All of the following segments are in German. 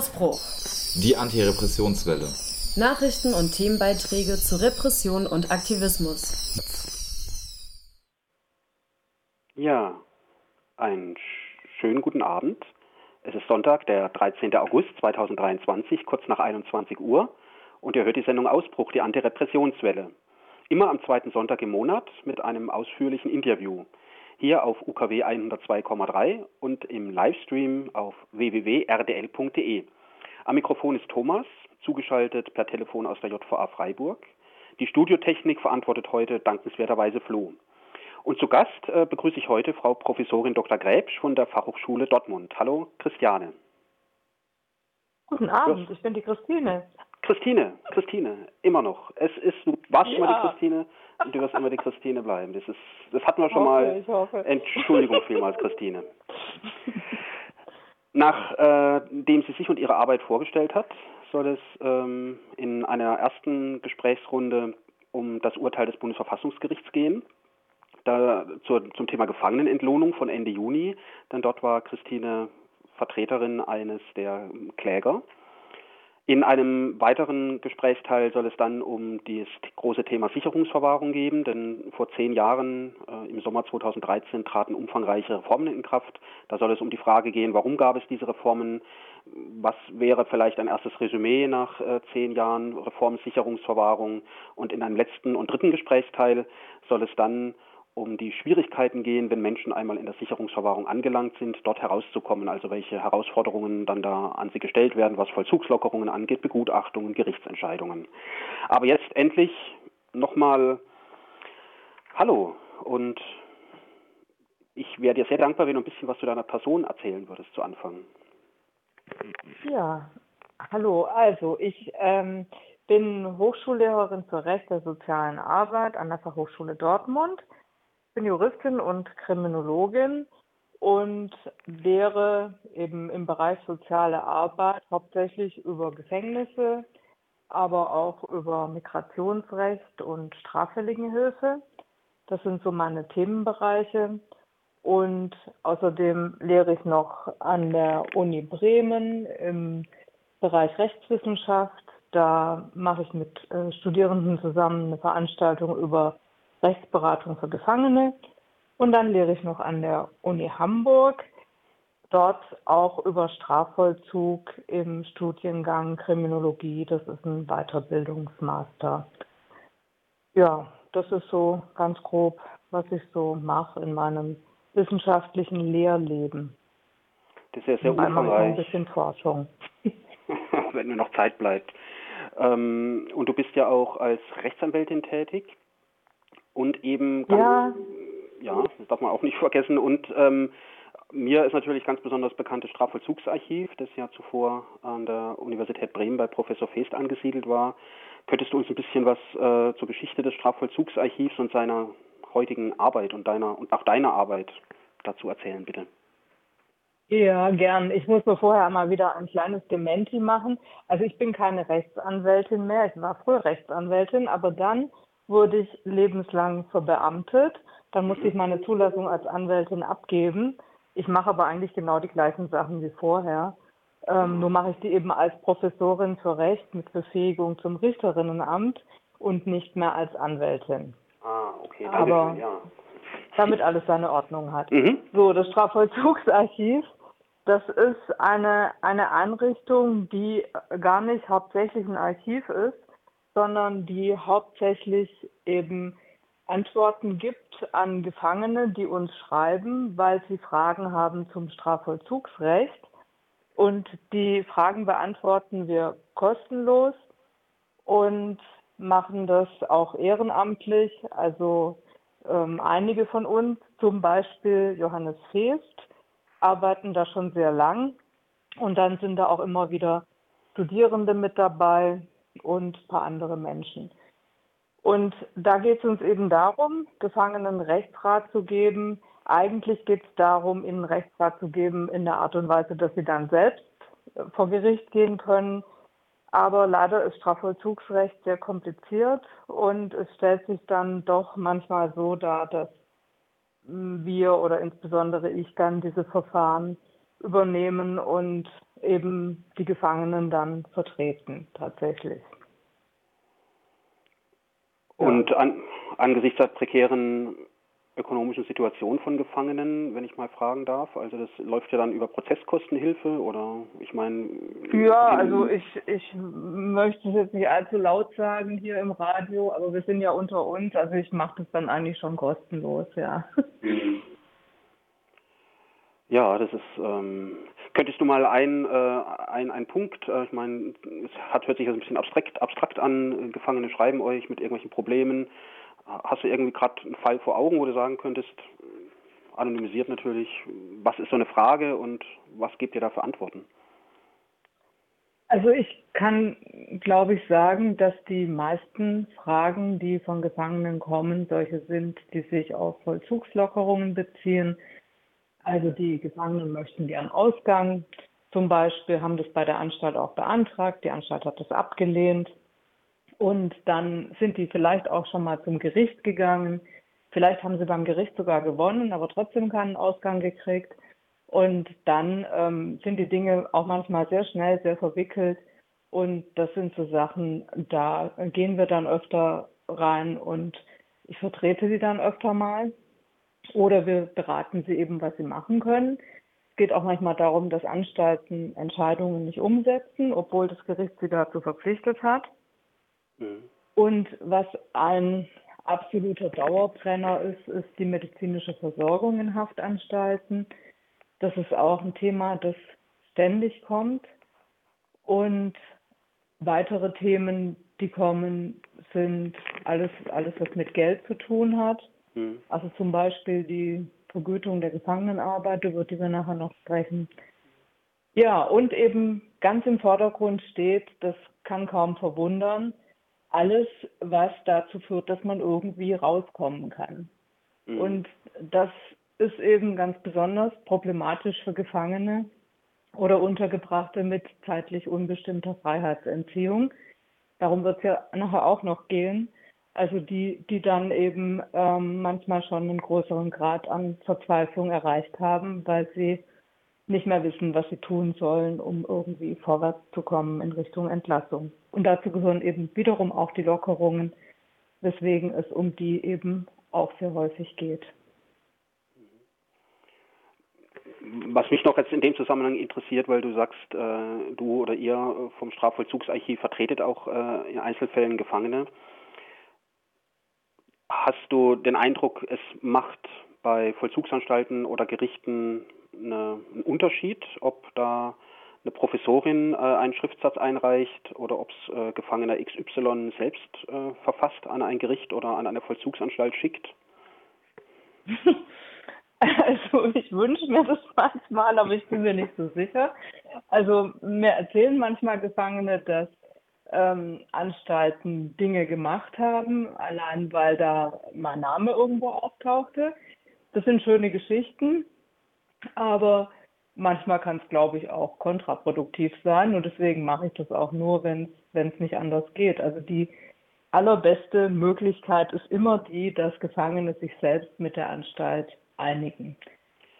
Ausbruch. Die Antirepressionswelle. Nachrichten und Themenbeiträge zu Repression und Aktivismus. Ja, einen schönen guten Abend. Es ist Sonntag, der 13. August 2023, kurz nach 21 Uhr. Und ihr hört die Sendung Ausbruch, die Antirepressionswelle. Immer am zweiten Sonntag im Monat mit einem ausführlichen Interview. Hier auf UKW 102,3 und im Livestream auf www.rdl.de. Am Mikrofon ist Thomas, zugeschaltet per Telefon aus der JVA Freiburg. Die Studiotechnik verantwortet heute dankenswerterweise Flo. Und zu Gast äh, begrüße ich heute Frau Professorin Dr. Gräbsch von der Fachhochschule Dortmund. Hallo, Christiane. Guten Abend, ich bin die Christine. Christine, Christine, immer noch. Es ist, du warst ja. immer die Christine und du wirst immer die Christine bleiben. Das ist, das hatten wir schon hoffe, mal. Entschuldigung vielmals, Christine. Nachdem äh, sie sich und ihre Arbeit vorgestellt hat, soll es ähm, in einer ersten Gesprächsrunde um das Urteil des Bundesverfassungsgerichts gehen da zur, zum Thema Gefangenenentlohnung von Ende Juni, denn dort war Christine Vertreterin eines der Kläger. In einem weiteren Gesprächsteil soll es dann um das große Thema Sicherungsverwahrung gehen, denn vor zehn Jahren, äh, im Sommer 2013, traten umfangreiche Reformen in Kraft. Da soll es um die Frage gehen, warum gab es diese Reformen, was wäre vielleicht ein erstes Resümee nach äh, zehn Jahren Reform Sicherungsverwahrung und in einem letzten und dritten Gesprächsteil soll es dann um die Schwierigkeiten gehen, wenn Menschen einmal in der Sicherungsverwahrung angelangt sind, dort herauszukommen, also welche Herausforderungen dann da an sie gestellt werden, was Vollzugslockerungen angeht, Begutachtungen, Gerichtsentscheidungen. Aber jetzt endlich nochmal Hallo und ich wäre dir sehr dankbar, wenn du ein bisschen was zu deiner Person erzählen würdest zu Anfang. Ja, hallo. Also ich ähm, bin Hochschullehrerin für Recht der sozialen Arbeit an der Fachhochschule Dortmund bin Juristin und Kriminologin und lehre eben im Bereich soziale Arbeit hauptsächlich über Gefängnisse, aber auch über Migrationsrecht und Straffälligenhilfe. Das sind so meine Themenbereiche. Und außerdem lehre ich noch an der Uni Bremen im Bereich Rechtswissenschaft. Da mache ich mit äh, Studierenden zusammen eine Veranstaltung über Rechtsberatung für Gefangene. Und dann lehre ich noch an der Uni Hamburg, dort auch über Strafvollzug im Studiengang Kriminologie. Das ist ein Weiterbildungsmaster. Ja, das ist so ganz grob, was ich so mache in meinem wissenschaftlichen Lehrleben. Das ist ja sehr umfangreich. ein bisschen Forschung. Wenn nur noch Zeit bleibt. Ähm, und du bist ja auch als Rechtsanwältin tätig und eben ganz, ja. ja, das darf man auch nicht vergessen. Und ähm, mir ist natürlich ganz besonders bekannt das Strafvollzugsarchiv, das ja zuvor an der Universität Bremen bei Professor Feest angesiedelt war. Könntest du uns ein bisschen was äh, zur Geschichte des Strafvollzugsarchivs und seiner heutigen Arbeit und deiner und auch deiner Arbeit dazu erzählen, bitte? Ja, gern. Ich muss nur vorher mal wieder ein kleines Dementi machen. Also ich bin keine Rechtsanwältin mehr. Ich war früher Rechtsanwältin, aber dann wurde ich lebenslang verbeamtet. Dann musste ich meine Zulassung als Anwältin abgeben. Ich mache aber eigentlich genau die gleichen Sachen wie vorher. Ähm, nur mache ich die eben als Professorin für Recht mit Befähigung zum Richterinnenamt und nicht mehr als Anwältin. Ah, okay. Danke aber schön, ja. damit alles seine Ordnung hat. Mhm. So, das Strafvollzugsarchiv, das ist eine, eine Einrichtung, die gar nicht hauptsächlich ein Archiv ist, sondern die hauptsächlich eben Antworten gibt an Gefangene, die uns schreiben, weil sie Fragen haben zum Strafvollzugsrecht. Und die Fragen beantworten wir kostenlos und machen das auch ehrenamtlich. Also ähm, einige von uns, zum Beispiel Johannes Feest, arbeiten da schon sehr lang. Und dann sind da auch immer wieder Studierende mit dabei, und ein paar andere Menschen. Und da geht es uns eben darum, Gefangenen Rechtsrat zu geben. Eigentlich geht es darum, ihnen Rechtsrat zu geben in der Art und Weise, dass sie dann selbst äh, vor Gericht gehen können. Aber leider ist Strafvollzugsrecht sehr kompliziert und es stellt sich dann doch manchmal so dar, dass wir oder insbesondere ich dann diese Verfahren übernehmen und eben die Gefangenen dann vertreten, tatsächlich. Und an, angesichts der prekären ökonomischen Situation von Gefangenen, wenn ich mal fragen darf? Also das läuft ja dann über Prozesskostenhilfe oder ich meine. Ja, also ich, ich möchte es jetzt nicht allzu laut sagen hier im Radio, aber wir sind ja unter uns, also ich mache das dann eigentlich schon kostenlos, ja. Ja, das ist. Ähm, könntest du mal ein, äh, ein, ein Punkt, äh, ich meine, es hat, hört sich jetzt ein bisschen abstrakt, abstrakt an, Gefangene schreiben euch mit irgendwelchen Problemen. Hast du irgendwie gerade einen Fall vor Augen, wo du sagen könntest, anonymisiert natürlich, was ist so eine Frage und was gebt ihr da für Antworten? Also ich kann, glaube ich, sagen, dass die meisten Fragen, die von Gefangenen kommen, solche sind, die sich auf Vollzugslockerungen beziehen also die Gefangenen möchten ihren Ausgang zum Beispiel, haben das bei der Anstalt auch beantragt. Die Anstalt hat das abgelehnt. Und dann sind die vielleicht auch schon mal zum Gericht gegangen. Vielleicht haben sie beim Gericht sogar gewonnen, aber trotzdem keinen Ausgang gekriegt. Und dann ähm, sind die Dinge auch manchmal sehr schnell, sehr verwickelt. Und das sind so Sachen, da gehen wir dann öfter rein und ich vertrete sie dann öfter mal. Oder wir beraten sie eben, was sie machen können. Es geht auch manchmal darum, dass Anstalten Entscheidungen nicht umsetzen, obwohl das Gericht sie dazu verpflichtet hat. Mhm. Und was ein absoluter Dauerbrenner ist, ist die medizinische Versorgung in Haftanstalten. Das ist auch ein Thema, das ständig kommt. Und weitere Themen, die kommen, sind alles, alles was mit Geld zu tun hat. Mhm. Also zum Beispiel die Vergütung der Gefangenenarbeit, über die wir nachher noch sprechen. Ja, und eben ganz im Vordergrund steht, das kann kaum verwundern, alles, was dazu führt, dass man irgendwie rauskommen kann. Mhm. Und das ist eben ganz besonders problematisch für Gefangene oder Untergebrachte mit zeitlich unbestimmter Freiheitsentziehung. Darum wird es ja nachher auch noch gehen. Also die, die dann eben ähm, manchmal schon einen größeren Grad an Verzweiflung erreicht haben, weil sie nicht mehr wissen, was sie tun sollen, um irgendwie vorwärts zu kommen in Richtung Entlassung. Und dazu gehören eben wiederum auch die Lockerungen, weswegen es um die eben auch sehr häufig geht. Was mich noch jetzt in dem Zusammenhang interessiert, weil du sagst, äh, du oder ihr vom Strafvollzugsarchiv vertretet auch äh, in Einzelfällen Gefangene. Hast du den Eindruck, es macht bei Vollzugsanstalten oder Gerichten eine, einen Unterschied, ob da eine Professorin äh, einen Schriftsatz einreicht oder ob es äh, Gefangener XY selbst äh, verfasst an ein Gericht oder an eine Vollzugsanstalt schickt? Also ich wünsche mir das manchmal, aber ich bin mir nicht so sicher. Also mir erzählen manchmal Gefangene, dass ähm, Anstalten Dinge gemacht haben, allein weil da mein Name irgendwo auftauchte. Das sind schöne Geschichten, aber manchmal kann es, glaube ich, auch kontraproduktiv sein und deswegen mache ich das auch nur, wenn es nicht anders geht. Also die allerbeste Möglichkeit ist immer die, dass Gefangene sich selbst mit der Anstalt einigen.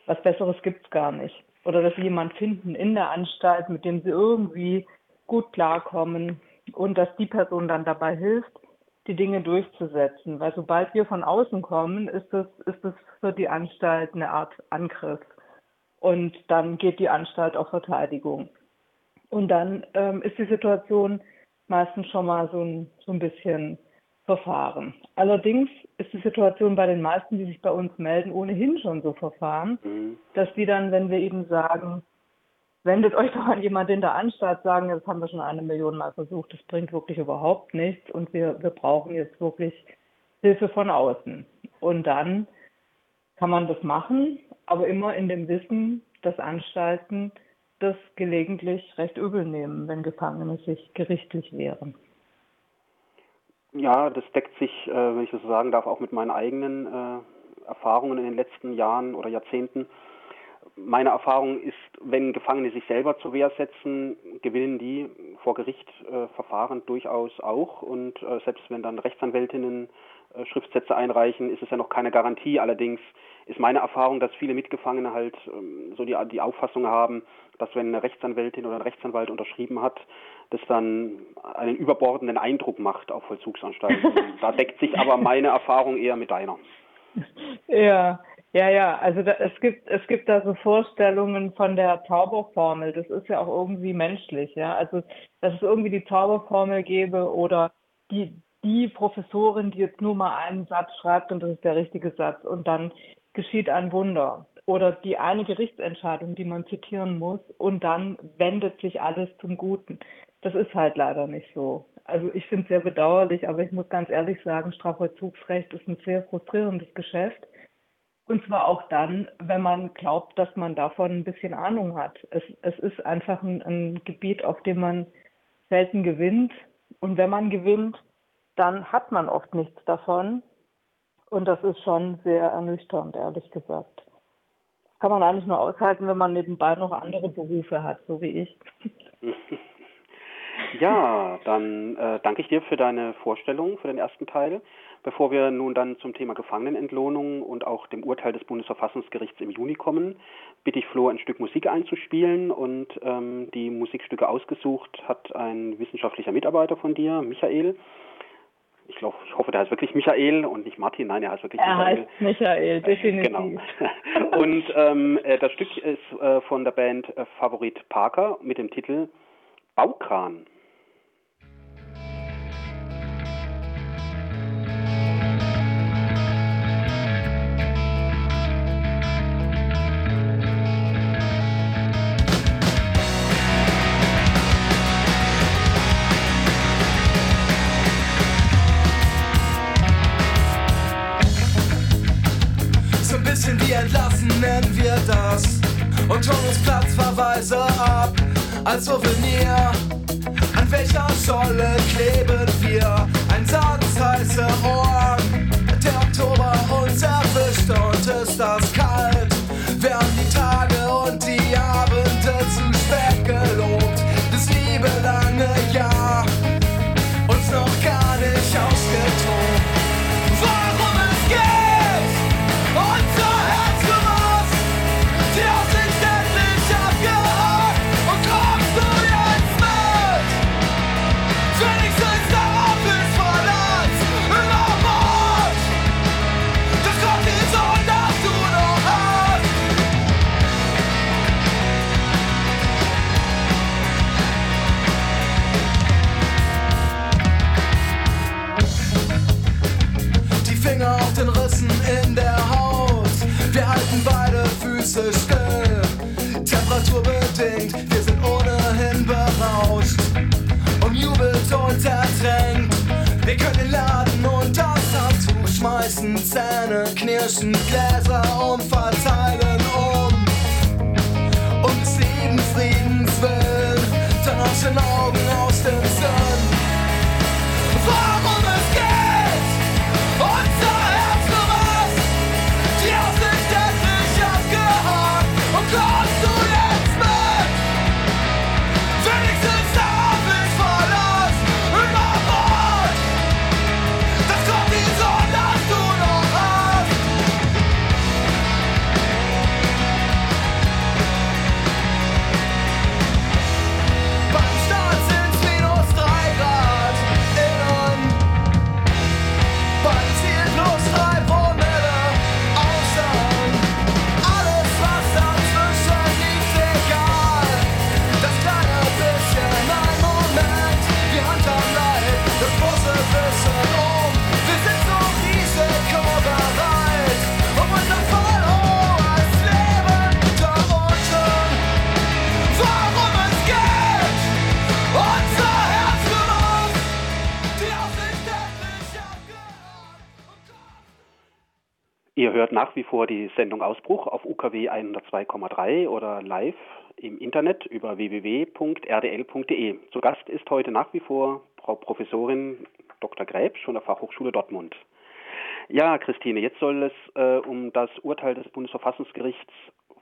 Was Besseres gibt es gar nicht. Oder dass sie jemanden finden in der Anstalt, mit dem sie irgendwie gut klarkommen, und dass die Person dann dabei hilft, die Dinge durchzusetzen. Weil sobald wir von außen kommen, ist es, ist es für die Anstalt eine Art Angriff. Und dann geht die Anstalt auf Verteidigung. Und dann ähm, ist die Situation meistens schon mal so ein, so ein bisschen verfahren. Allerdings ist die Situation bei den meisten, die sich bei uns melden, ohnehin schon so verfahren, mhm. dass die dann, wenn wir eben sagen, wendet euch doch an jemanden in der Anstalt, sagen, das haben wir schon eine Million Mal versucht, das bringt wirklich überhaupt nichts und wir, wir brauchen jetzt wirklich Hilfe von außen. Und dann kann man das machen, aber immer in dem Wissen, dass Anstalten das gelegentlich recht übel nehmen, wenn Gefangene sich gerichtlich wehren. Ja, das deckt sich, äh, wenn ich das so sagen darf, auch mit meinen eigenen äh, Erfahrungen in den letzten Jahren oder Jahrzehnten meine Erfahrung ist, wenn Gefangene sich selber zur Wehr setzen, gewinnen die vor Gericht äh, Verfahren durchaus auch. Und äh, selbst wenn dann Rechtsanwältinnen äh, Schriftsätze einreichen, ist es ja noch keine Garantie. Allerdings ist meine Erfahrung, dass viele Mitgefangene halt ähm, so die, die Auffassung haben, dass wenn eine Rechtsanwältin oder ein Rechtsanwalt unterschrieben hat, das dann einen überbordenden Eindruck macht auf Vollzugsanstalten. da deckt sich aber meine Erfahrung eher mit deiner. Ja, ja, ja. Also da, es gibt es gibt da so Vorstellungen von der Zauberformel. Das ist ja auch irgendwie menschlich, ja. Also dass es irgendwie die Zauberformel gäbe oder die die Professorin, die jetzt nur mal einen Satz schreibt und das ist der richtige Satz und dann geschieht ein Wunder. Oder die eine Gerichtsentscheidung, die man zitieren muss und dann wendet sich alles zum Guten. Das ist halt leider nicht so. Also ich finde es sehr bedauerlich, aber ich muss ganz ehrlich sagen, Strafvollzugsrecht ist ein sehr frustrierendes Geschäft. Und zwar auch dann, wenn man glaubt, dass man davon ein bisschen Ahnung hat. Es, es ist einfach ein, ein Gebiet, auf dem man selten gewinnt. Und wenn man gewinnt, dann hat man oft nichts davon. Und das ist schon sehr ernüchternd, ehrlich gesagt. Kann man eigentlich nur aushalten, wenn man nebenbei noch andere Berufe hat, so wie ich. Ja, dann äh, danke ich dir für deine Vorstellung, für den ersten Teil. Bevor wir nun dann zum Thema Gefangenenentlohnung und auch dem Urteil des Bundesverfassungsgerichts im Juni kommen, bitte ich Flo ein Stück Musik einzuspielen und ähm, die Musikstücke ausgesucht hat ein wissenschaftlicher Mitarbeiter von dir, Michael ich, glaub, ich hoffe, der heißt wirklich Michael und nicht Martin. Nein, er heißt wirklich er Michael. Er heißt Michael, äh, definitiv. Genau. Und ähm, äh, das Stück ist äh, von der Band äh, Favorit Parker mit dem Titel Baukran. Nennen wir das und tun uns Platzverweise ab als Souvenir. An welcher Scholle kleben wir? Ein Satz heiße Ohren. Susanne Knirsen Glad. Ihr hört nach wie vor die Sendung Ausbruch auf UKW 102,3 oder live im Internet über www.rdl.de. Zu Gast ist heute nach wie vor Frau Professorin Dr. Gräbsch von der Fachhochschule Dortmund. Ja, Christine, jetzt soll es äh, um das Urteil des Bundesverfassungsgerichts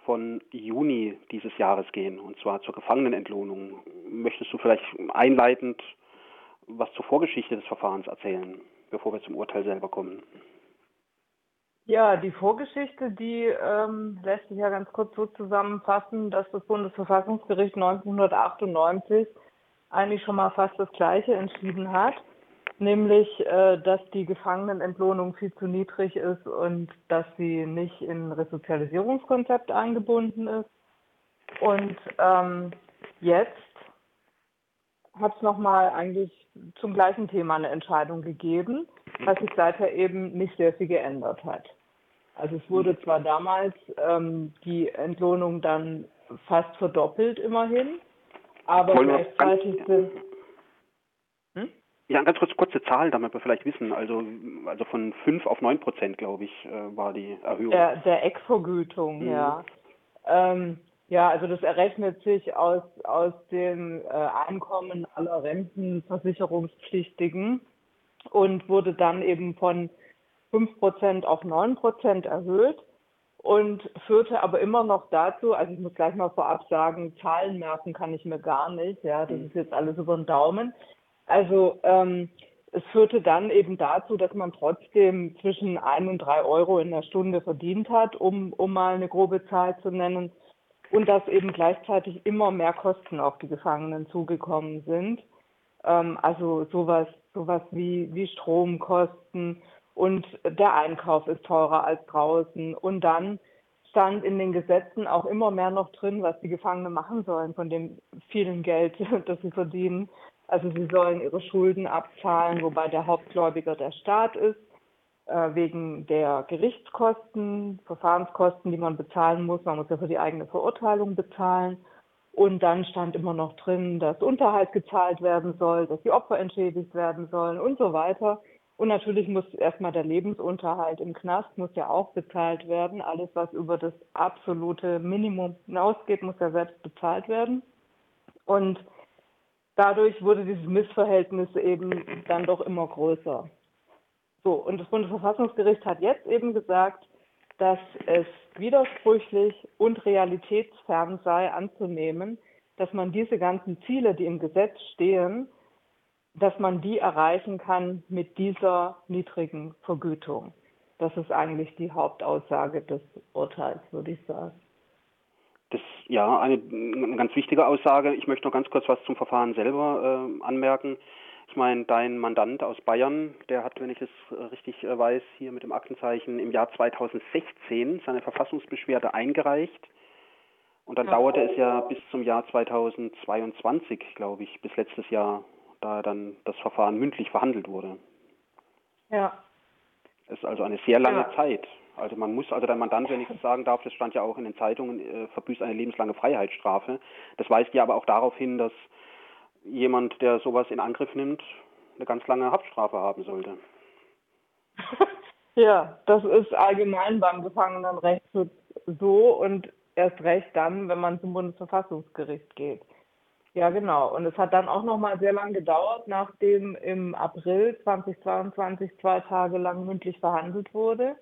von Juni dieses Jahres gehen, und zwar zur Gefangenenentlohnung. Möchtest du vielleicht einleitend was zur Vorgeschichte des Verfahrens erzählen? bevor wir zum Urteil selber kommen. Ja, die Vorgeschichte, die ähm, lässt sich ja ganz kurz so zusammenfassen, dass das Bundesverfassungsgericht 1998 eigentlich schon mal fast das Gleiche entschieden hat, nämlich, äh, dass die Gefangenenentlohnung viel zu niedrig ist und dass sie nicht in Resozialisierungskonzept eingebunden ist. Und ähm, jetzt hat es nochmal eigentlich zum gleichen Thema eine Entscheidung gegeben, was sich seither eben nicht sehr viel geändert hat. Also es wurde zwar damals ähm, die Entlohnung dann fast verdoppelt immerhin, aber gleichzeitig sind... Hm? Ja, ganz kurz, kurze Zahl, damit wir vielleicht wissen. Also, also von 5 auf 9 Prozent, glaube ich, äh, war die Erhöhung. Der, der Eckvergütung, mhm. ja. Ähm, ja, also das errechnet sich aus, aus dem äh, Einkommen aller Rentenversicherungspflichtigen und wurde dann eben von 5% auf 9% erhöht und führte aber immer noch dazu, also ich muss gleich mal vorab sagen, Zahlen merken kann ich mir gar nicht, ja, das ist jetzt alles über den Daumen. Also ähm, es führte dann eben dazu, dass man trotzdem zwischen 1 und 3 Euro in der Stunde verdient hat, um, um mal eine grobe Zahl zu nennen und dass eben gleichzeitig immer mehr Kosten auf die Gefangenen zugekommen sind. Ähm, also sowas, sowas wie, wie Stromkosten und der Einkauf ist teurer als draußen. Und dann stand in den Gesetzen auch immer mehr noch drin, was die Gefangenen machen sollen von dem vielen Geld, das sie verdienen. Also sie sollen ihre Schulden abzahlen, wobei der Hauptgläubiger der Staat ist äh, wegen der Gerichtskosten, Verfahrenskosten, die man bezahlen muss. Man muss ja für die eigene Verurteilung bezahlen. Und dann stand immer noch drin, dass Unterhalt gezahlt werden soll, dass die Opfer entschädigt werden sollen und so weiter. Und natürlich muss erstmal der Lebensunterhalt im Knast muss ja auch bezahlt werden. Alles, was über das absolute Minimum hinausgeht, muss ja selbst bezahlt werden. Und dadurch wurde dieses Missverhältnis eben dann doch immer größer. So, und das Bundesverfassungsgericht hat jetzt eben gesagt, dass es widersprüchlich und realitätsfern sei anzunehmen, dass man diese ganzen Ziele, die im Gesetz stehen, dass man die erreichen kann mit dieser niedrigen Vergütung. Das ist eigentlich die Hauptaussage des Urteils, würde ich sagen. Das ja eine, eine ganz wichtige Aussage. Ich möchte noch ganz kurz was zum Verfahren selber äh, anmerken. Ich meine, dein Mandant aus Bayern, der hat, wenn ich es richtig äh, weiß, hier mit dem Aktenzeichen im Jahr 2016 seine Verfassungsbeschwerde eingereicht. Und dann ja. dauerte es ja bis zum Jahr 2022, glaube ich, bis letztes Jahr, da dann das Verfahren mündlich verhandelt wurde. Ja. Es ist also eine sehr lange ja. Zeit. Also man muss, also dein Mandant, wenn ich das sagen darf, das stand ja auch in den Zeitungen, äh, verbüßt eine lebenslange Freiheitsstrafe. Das weist ja aber auch darauf hin, dass jemand, der sowas in Angriff nimmt, eine ganz lange Haftstrafe haben sollte. ja, das ist allgemein beim Gefangenenrecht so und erst recht dann, wenn man zum Bundesverfassungsgericht geht. Ja, genau. Und es hat dann auch noch mal sehr lange gedauert, nachdem im April 2022 zwei Tage lang mündlich verhandelt wurde,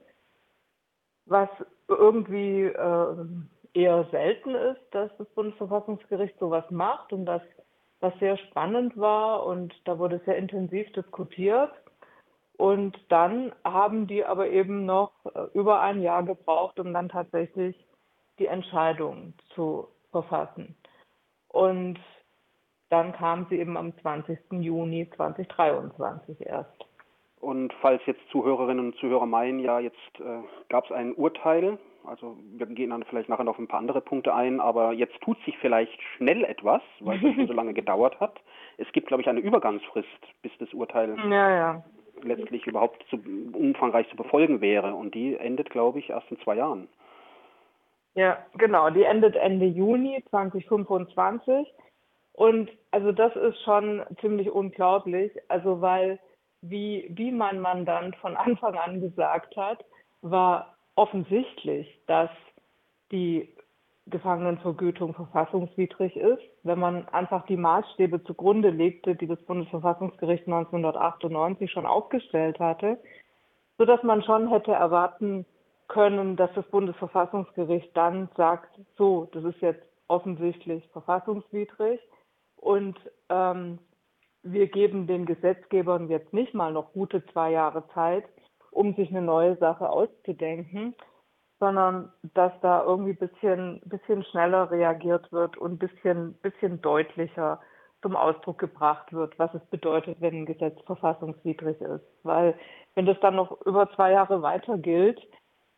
was irgendwie äh, eher selten ist, dass das Bundesverfassungsgericht sowas macht und dass was sehr spannend war und da wurde sehr intensiv diskutiert. Und dann haben die aber eben noch äh, über ein Jahr gebraucht, um dann tatsächlich die Entscheidung zu verfassen. Und dann kam sie eben am 20. Juni 2023 erst. Und falls jetzt Zuhörerinnen und Zuhörer meinen, ja, jetzt äh, gab es ein Urteil, also wir gehen dann vielleicht nachher noch auf ein paar andere Punkte ein, aber jetzt tut sich vielleicht schnell etwas, weil es schon so lange gedauert hat. Es gibt, glaube ich, eine Übergangsfrist, bis das Urteil ja, ja. letztlich überhaupt zu, umfangreich zu befolgen wäre. Und die endet, glaube ich, erst in zwei Jahren. Ja, genau. Die endet Ende Juni 2025. Und also das ist schon ziemlich unglaublich. Also weil, wie, wie mein Mandant von Anfang an gesagt hat, war offensichtlich, dass die Gefangenenvergütung verfassungswidrig ist, wenn man einfach die Maßstäbe zugrunde legte, die das Bundesverfassungsgericht 1998 schon aufgestellt hatte, so dass man schon hätte erwarten können, dass das Bundesverfassungsgericht dann sagt, so, das ist jetzt offensichtlich verfassungswidrig und ähm, wir geben den Gesetzgebern jetzt nicht mal noch gute zwei Jahre Zeit, um sich eine neue Sache auszudenken, sondern dass da irgendwie ein bisschen, bisschen schneller reagiert wird und ein bisschen, bisschen deutlicher zum Ausdruck gebracht wird, was es bedeutet, wenn ein Gesetz verfassungswidrig ist. Weil wenn das dann noch über zwei Jahre weiter gilt,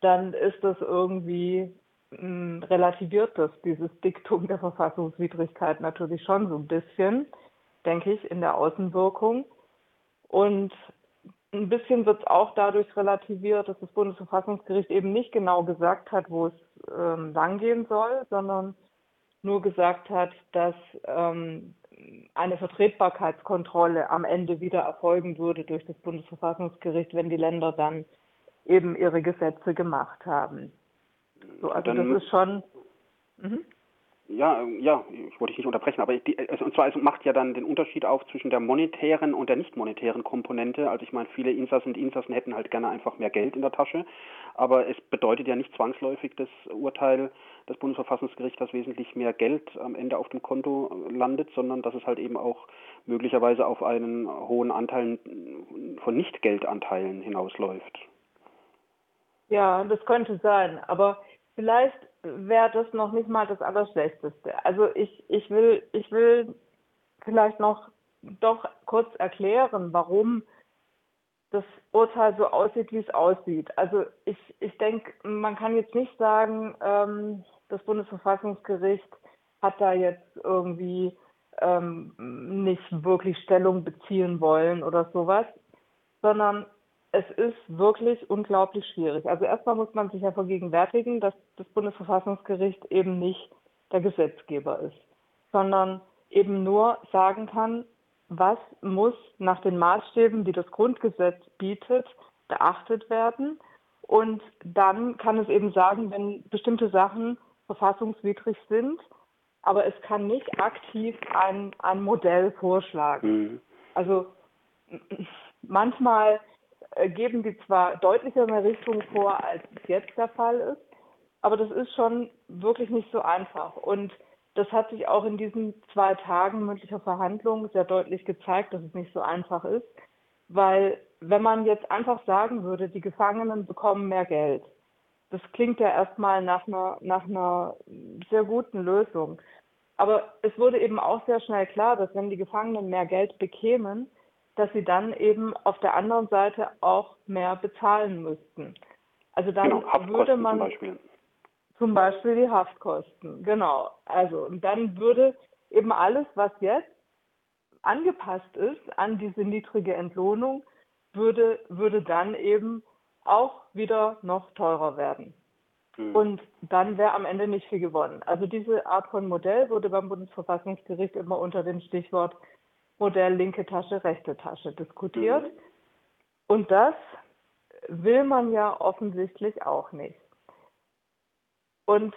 dann ist das irgendwie relativiert das, dieses Diktum der Verfassungswidrigkeit natürlich schon so ein bisschen, denke ich, in der Außenwirkung. Und ein bisschen wird es auch dadurch relativiert, dass das Bundesverfassungsgericht eben nicht genau gesagt hat, wo es ähm, langgehen soll, sondern nur gesagt hat, dass ähm, eine Vertretbarkeitskontrolle am Ende wieder erfolgen würde durch das Bundesverfassungsgericht, wenn die Länder dann eben ihre Gesetze gemacht haben. So, also dann, das ist schon. Mhm. Ja, ja, ich wollte dich nicht unterbrechen, aber die, und zwar es macht ja dann den Unterschied auch zwischen der monetären und der nicht monetären Komponente. Also ich meine, viele Insassen und Insassen hätten halt gerne einfach mehr Geld in der Tasche, aber es bedeutet ja nicht zwangsläufig das Urteil des Bundesverfassungsgerichts, dass wesentlich mehr Geld am Ende auf dem Konto landet, sondern dass es halt eben auch möglicherweise auf einen hohen Anteil von Nichtgeldanteilen hinausläuft. Ja, das könnte sein, aber vielleicht wäre das noch nicht mal das Allerschlechteste. Also ich, ich will, ich will vielleicht noch doch kurz erklären, warum das Urteil so aussieht, wie es aussieht. Also ich, ich denke, man kann jetzt nicht sagen, ähm, das Bundesverfassungsgericht hat da jetzt irgendwie ähm, nicht wirklich Stellung beziehen wollen oder sowas, sondern es ist wirklich unglaublich schwierig. Also erstmal muss man sich ja vergegenwärtigen, dass das Bundesverfassungsgericht eben nicht der Gesetzgeber ist, sondern eben nur sagen kann, was muss nach den Maßstäben, die das Grundgesetz bietet, beachtet werden. Und dann kann es eben sagen, wenn bestimmte Sachen verfassungswidrig sind, aber es kann nicht aktiv ein, ein Modell vorschlagen. Mhm. Also manchmal geben die zwar deutlicher eine Richtung vor, als es jetzt der Fall ist, aber das ist schon wirklich nicht so einfach. Und das hat sich auch in diesen zwei Tagen mündlicher Verhandlungen sehr deutlich gezeigt, dass es nicht so einfach ist, weil wenn man jetzt einfach sagen würde, die Gefangenen bekommen mehr Geld, das klingt ja erstmal nach einer, nach einer sehr guten Lösung. Aber es wurde eben auch sehr schnell klar, dass wenn die Gefangenen mehr Geld bekämen, dass sie dann eben auf der anderen Seite auch mehr bezahlen müssten. Also dann genau, würde man zum Beispiel. zum Beispiel die Haftkosten, genau. Also und dann würde eben alles, was jetzt angepasst ist an diese niedrige Entlohnung, würde, würde dann eben auch wieder noch teurer werden. Mhm. Und dann wäre am Ende nicht viel gewonnen. Also diese Art von Modell wurde beim Bundesverfassungsgericht immer unter dem Stichwort Modell linke Tasche, rechte Tasche diskutiert. Mhm. Und das will man ja offensichtlich auch nicht. Und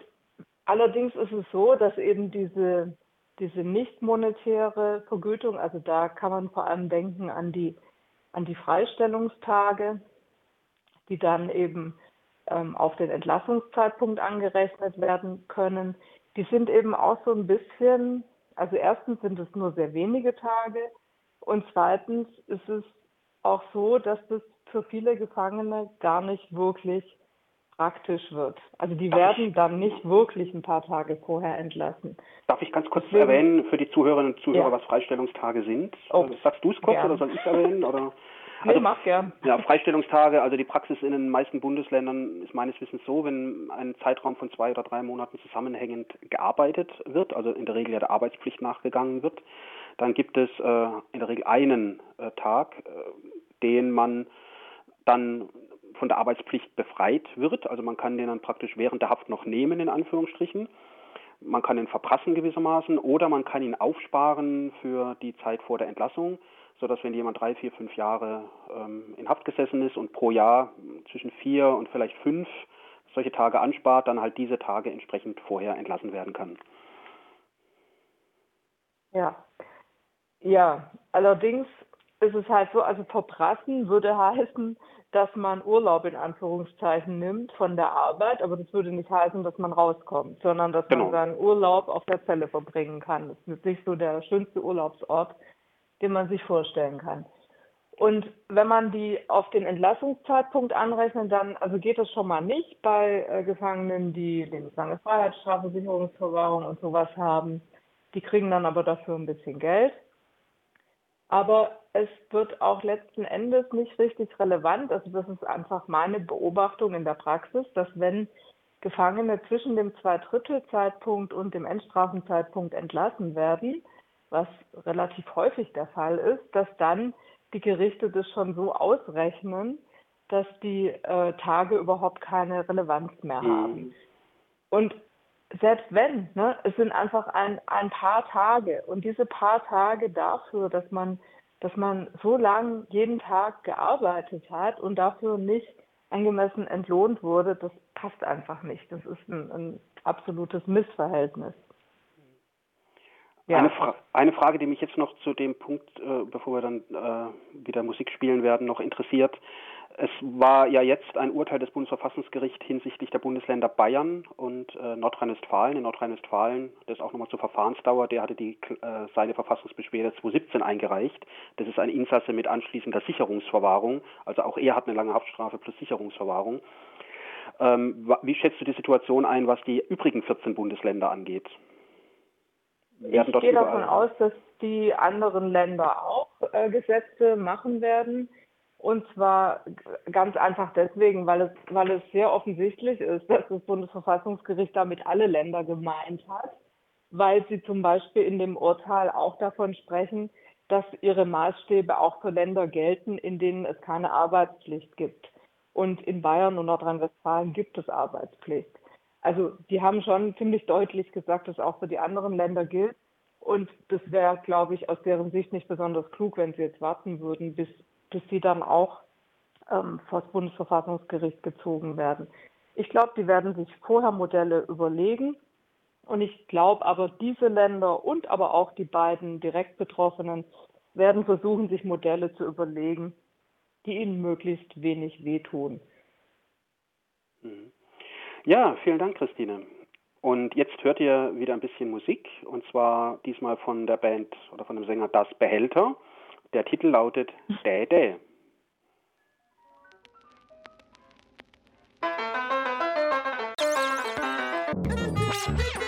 allerdings ist es so, dass eben diese, diese nicht monetäre Vergütung, also da kann man vor allem denken an die, an die Freistellungstage, die dann eben ähm, auf den Entlassungszeitpunkt angerechnet werden können, die sind eben auch so ein bisschen also erstens sind es nur sehr wenige Tage und zweitens ist es auch so, dass das für viele Gefangene gar nicht wirklich praktisch wird. Also die Darf werden ich, dann nicht wirklich ein paar Tage vorher entlassen. Darf ich ganz kurz Deswegen, erwähnen für die Zuhörerinnen und Zuhörer, ja. was Freistellungstage sind? Oh, Sagst du es kurz gern. oder soll ich es erwähnen? Oder? Also, nee, mach gern. Ja, Freistellungstage, also die Praxis in den meisten Bundesländern ist meines Wissens so, wenn ein Zeitraum von zwei oder drei Monaten zusammenhängend gearbeitet wird, also in der Regel ja der Arbeitspflicht nachgegangen wird, dann gibt es äh, in der Regel einen äh, Tag, äh, den man dann von der Arbeitspflicht befreit wird. Also man kann den dann praktisch während der Haft noch nehmen, in Anführungsstrichen. Man kann ihn verprassen gewissermaßen oder man kann ihn aufsparen für die Zeit vor der Entlassung sodass wenn jemand drei, vier, fünf Jahre ähm, in Haft gesessen ist und pro Jahr zwischen vier und vielleicht fünf solche Tage anspart, dann halt diese Tage entsprechend vorher entlassen werden kann. Ja, ja, allerdings ist es halt so, also verprassen würde heißen, dass man Urlaub in Anführungszeichen nimmt von der Arbeit, aber das würde nicht heißen, dass man rauskommt, sondern dass genau. man seinen Urlaub auf der Zelle verbringen kann. Das ist nicht so der schönste Urlaubsort, den man sich vorstellen kann. Und wenn man die auf den Entlassungszeitpunkt anrechnet, dann also geht das schon mal nicht bei äh, Gefangenen, die lebenslange Freiheitsstrafe, Sicherungsverwahrung und sowas haben. Die kriegen dann aber dafür ein bisschen Geld. Aber es wird auch letzten Endes nicht richtig relevant. Also das ist einfach meine Beobachtung in der Praxis, dass wenn Gefangene zwischen dem Zweidrittelzeitpunkt und dem Endstrafenzeitpunkt entlassen werden, was relativ häufig der Fall ist, dass dann die Gerichte das schon so ausrechnen, dass die äh, Tage überhaupt keine Relevanz mehr mhm. haben. Und selbst wenn, ne, es sind einfach ein, ein paar Tage und diese paar Tage dafür, dass man, dass man so lange jeden Tag gearbeitet hat und dafür nicht angemessen entlohnt wurde, das passt einfach nicht. Das ist ein, ein absolutes Missverhältnis. Ja. Eine, Fra eine, Frage, die mich jetzt noch zu dem Punkt, äh, bevor wir dann äh, wieder Musik spielen werden, noch interessiert. Es war ja jetzt ein Urteil des Bundesverfassungsgerichts hinsichtlich der Bundesländer Bayern und äh, Nordrhein-Westfalen. In Nordrhein-Westfalen, das auch nochmal zur Verfahrensdauer, der hatte die, äh, seine Verfassungsbeschwerde 2017 eingereicht. Das ist ein Insasse mit anschließender Sicherungsverwahrung. Also auch er hat eine lange Haftstrafe plus Sicherungsverwahrung. Ähm, wie schätzt du die Situation ein, was die übrigen 14 Bundesländer angeht? Ich gehe davon aus, dass die anderen Länder auch äh, Gesetze machen werden. Und zwar ganz einfach deswegen, weil es, weil es sehr offensichtlich ist, dass das Bundesverfassungsgericht damit alle Länder gemeint hat, weil sie zum Beispiel in dem Urteil auch davon sprechen, dass ihre Maßstäbe auch für Länder gelten, in denen es keine Arbeitspflicht gibt. Und in Bayern und Nordrhein-Westfalen gibt es Arbeitspflicht. Also die haben schon ziemlich deutlich gesagt, dass auch für die anderen Länder gilt. Und das wäre, glaube ich, aus deren Sicht nicht besonders klug, wenn sie jetzt warten würden, bis, bis sie dann auch ähm, vor das Bundesverfassungsgericht gezogen werden. Ich glaube, die werden sich vorher Modelle überlegen. Und ich glaube aber, diese Länder und aber auch die beiden direkt Betroffenen werden versuchen, sich Modelle zu überlegen, die ihnen möglichst wenig wehtun. Mhm. Ja, vielen Dank, Christine. Und jetzt hört ihr wieder ein bisschen Musik und zwar diesmal von der Band oder von dem Sänger Das Behälter. Der Titel lautet Dä Dä. Ja, zu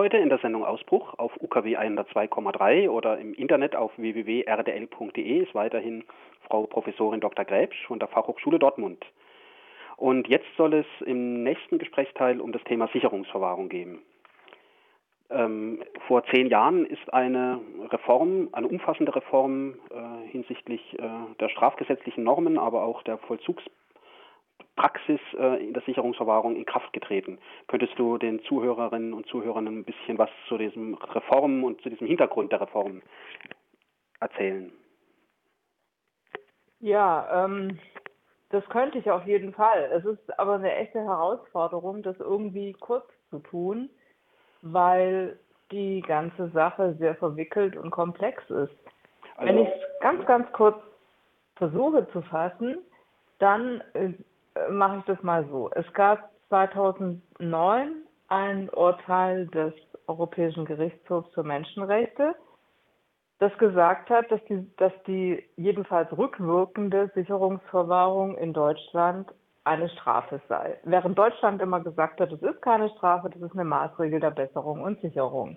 heute in der Sendung Ausbruch auf UKW 102,3 oder im Internet auf www.rdl.de ist weiterhin Frau Professorin Dr. Gräbsch von der Fachhochschule Dortmund. Und jetzt soll es im nächsten Gesprächsteil um das Thema Sicherungsverwahrung gehen. Ähm, vor zehn Jahren ist eine Reform, eine umfassende Reform äh, hinsichtlich äh, der strafgesetzlichen Normen, aber auch der Vollzugs Praxis äh, in der Sicherungsverwahrung in Kraft getreten. Könntest du den Zuhörerinnen und Zuhörern ein bisschen was zu diesem Reform und zu diesem Hintergrund der Reform erzählen? Ja, ähm, das könnte ich auf jeden Fall. Es ist aber eine echte Herausforderung, das irgendwie kurz zu tun, weil die ganze Sache sehr verwickelt und komplex ist. Also, Wenn ich es ganz, ganz kurz versuche zu fassen, dann äh, mache ich das mal so. Es gab 2009 ein Urteil des Europäischen Gerichtshofs für Menschenrechte, das gesagt hat, dass die, dass die jedenfalls rückwirkende Sicherungsverwahrung in Deutschland eine Strafe sei. Während Deutschland immer gesagt hat, es ist keine Strafe, das ist eine Maßregel der Besserung und Sicherung.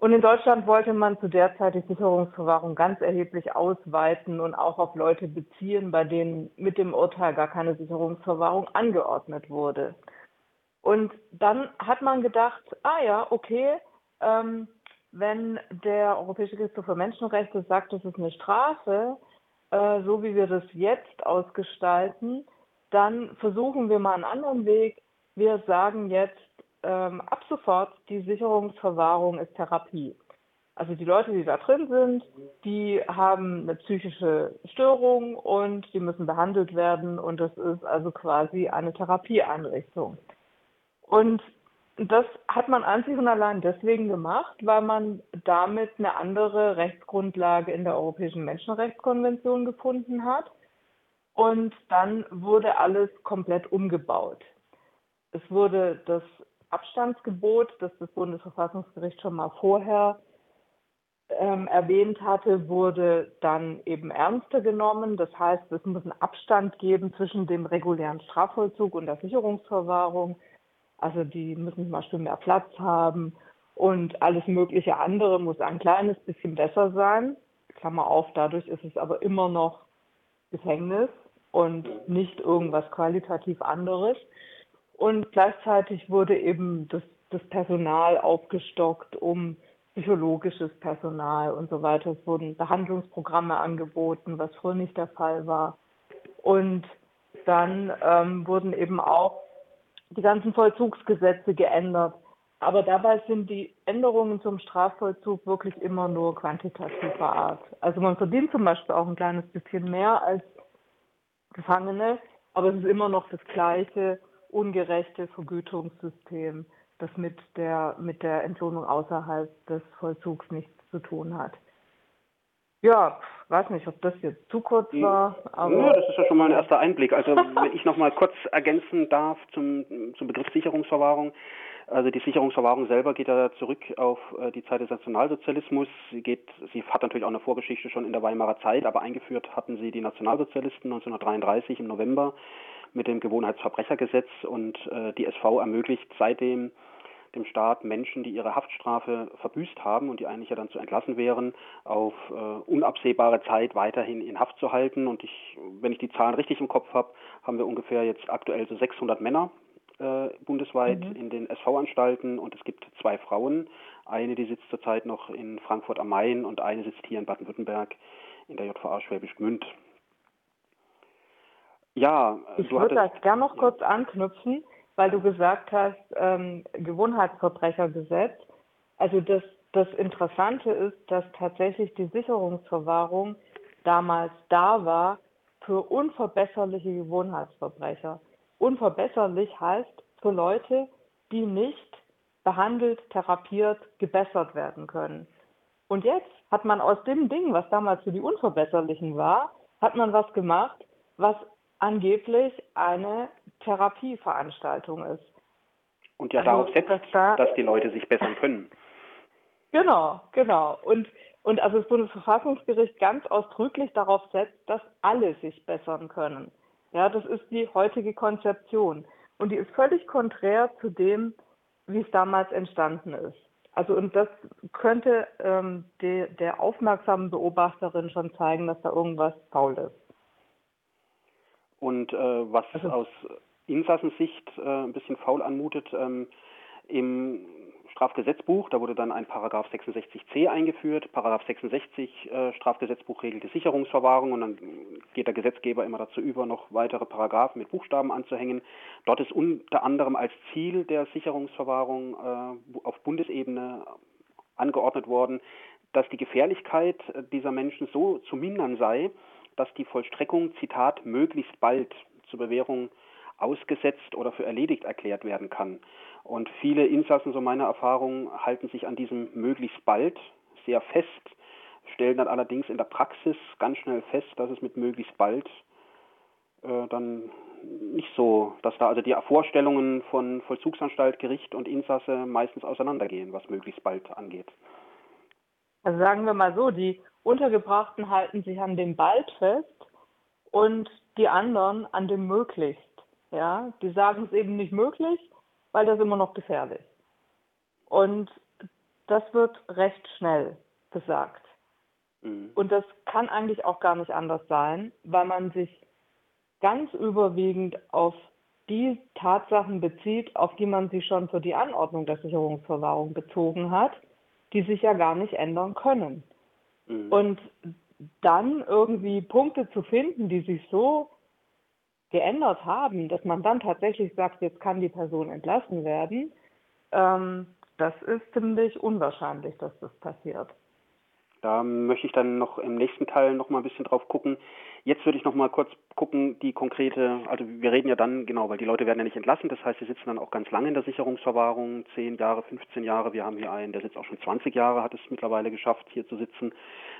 Und in Deutschland wollte man zu der Zeit die Sicherungsverwahrung ganz erheblich ausweiten und auch auf Leute beziehen, bei denen mit dem Urteil gar keine Sicherungsverwahrung angeordnet wurde. Und dann hat man gedacht, ah ja, okay, ähm, wenn der Europäische Gerichtshof für Menschenrechte sagt, das ist eine Strafe, äh, so wie wir das jetzt ausgestalten, dann versuchen wir mal einen anderen Weg. Wir sagen jetzt ähm, ab sofort, die Sicherungsverwahrung ist Therapie. Also die Leute, die da drin sind, die haben eine psychische Störung und die müssen behandelt werden und das ist also quasi eine Therapieeinrichtung. Und das hat man einzig und allein deswegen gemacht, weil man damit eine andere Rechtsgrundlage in der Europäischen Menschenrechtskonvention gefunden hat. Und dann wurde alles komplett umgebaut. Es wurde das Abstandsgebot, das das Bundesverfassungsgericht schon mal vorher ähm, erwähnt hatte, wurde dann eben ernster genommen. Das heißt, es muss einen Abstand geben zwischen dem regulären Strafvollzug und der Sicherungsverwahrung. Also die müssen zum Beispiel mehr Platz haben und alles mögliche andere muss ein kleines bisschen besser sein. Klammer auf, dadurch ist es aber immer noch Gefängnis und nicht irgendwas qualitativ anderes. Und gleichzeitig wurde eben das, das Personal aufgestockt, um psychologisches Personal und so weiter. Es wurden Behandlungsprogramme angeboten, was früher nicht der Fall war. Und dann ähm, wurden eben auch die ganzen Vollzugsgesetze geändert. Aber dabei sind die Änderungen zum Strafvollzug wirklich immer nur quantitativer Art. Also man verdient zum Beispiel auch ein kleines bisschen mehr als Gefangene, aber es ist immer noch das gleiche ungerechte Vergütungssystem, das mit der, mit der Entlohnung außerhalb des Vollzugs nichts zu tun hat. Ja, weiß nicht, ob das jetzt zu kurz hm. war. Aber ja, das ist ja schon mal ein erster Einblick. Also wenn ich noch mal kurz ergänzen darf zum, zum Begriff Sicherungsverwahrung. Also die Sicherungsverwahrung selber geht ja zurück auf äh, die Zeit des Nationalsozialismus. Sie geht, sie hat natürlich auch eine Vorgeschichte schon in der Weimarer Zeit, aber eingeführt hatten sie die Nationalsozialisten 1933 im November mit dem Gewohnheitsverbrechergesetz und äh, die SV ermöglicht seitdem dem Staat Menschen, die ihre Haftstrafe verbüßt haben und die eigentlich ja dann zu entlassen wären, auf äh, unabsehbare Zeit weiterhin in Haft zu halten. Und ich, wenn ich die Zahlen richtig im Kopf habe, haben wir ungefähr jetzt aktuell so 600 Männer äh, bundesweit mhm. in den SV-Anstalten und es gibt zwei Frauen. Eine, die sitzt zurzeit noch in Frankfurt am Main und eine sitzt hier in Baden-Württemberg in der JVA Schwäbisch Gmünd. Ja, ich würde da gerne noch ja. kurz anknüpfen weil du gesagt hast, ähm, Gewohnheitsverbrechergesetz. Also das, das Interessante ist, dass tatsächlich die Sicherungsverwahrung damals da war für unverbesserliche Gewohnheitsverbrecher. Unverbesserlich heißt für Leute, die nicht behandelt, therapiert, gebessert werden können. Und jetzt hat man aus dem Ding, was damals für die Unverbesserlichen war, hat man was gemacht, was angeblich eine Therapieveranstaltung ist. Und ja also, darauf setzt, dass, da, dass die Leute sich bessern können. Genau, genau. Und, und also das Bundesverfassungsgericht ganz ausdrücklich darauf setzt, dass alle sich bessern können. Ja, das ist die heutige Konzeption. Und die ist völlig konträr zu dem, wie es damals entstanden ist. Also und das könnte ähm, de, der aufmerksamen Beobachterin schon zeigen, dass da irgendwas faul ist. Und äh, was also, aus Insassensicht äh, ein bisschen faul anmutet, ähm, im Strafgesetzbuch, da wurde dann ein Paragraph 66c eingeführt. Paragraph 66 äh, Strafgesetzbuch regelt die Sicherungsverwahrung und dann geht der Gesetzgeber immer dazu über, noch weitere Paragraphen mit Buchstaben anzuhängen. Dort ist unter anderem als Ziel der Sicherungsverwahrung äh, auf Bundesebene angeordnet worden, dass die Gefährlichkeit dieser Menschen so zu mindern sei, dass die Vollstreckung, Zitat, möglichst bald zur Bewährung ausgesetzt oder für erledigt erklärt werden kann. Und viele Insassen, so meine Erfahrung, halten sich an diesem möglichst bald sehr fest, stellen dann allerdings in der Praxis ganz schnell fest, dass es mit möglichst bald äh, dann nicht so, dass da also die Vorstellungen von Vollzugsanstalt, Gericht und Insasse meistens auseinandergehen, was möglichst bald angeht. Also sagen wir mal so, die Untergebrachten halten sich an dem bald fest und die anderen an dem möglichst. Ja, die sagen es eben nicht möglich, weil das immer noch gefährlich. Und das wird recht schnell gesagt. Mhm. Und das kann eigentlich auch gar nicht anders sein, weil man sich ganz überwiegend auf die Tatsachen bezieht, auf die man sich schon für die Anordnung der Sicherungsverwahrung bezogen hat, die sich ja gar nicht ändern können. Mhm. Und dann irgendwie Punkte zu finden, die sich so geändert haben, dass man dann tatsächlich sagt, jetzt kann die Person entlassen werden, ähm, das ist ziemlich unwahrscheinlich, dass das passiert. Da möchte ich dann noch im nächsten Teil noch mal ein bisschen drauf gucken. Jetzt würde ich noch mal kurz gucken, die konkrete, also wir reden ja dann, genau, weil die Leute werden ja nicht entlassen, das heißt, sie sitzen dann auch ganz lange in der Sicherungsverwahrung, 10 Jahre, 15 Jahre. Wir haben hier einen, der sitzt auch schon 20 Jahre, hat es mittlerweile geschafft, hier zu sitzen.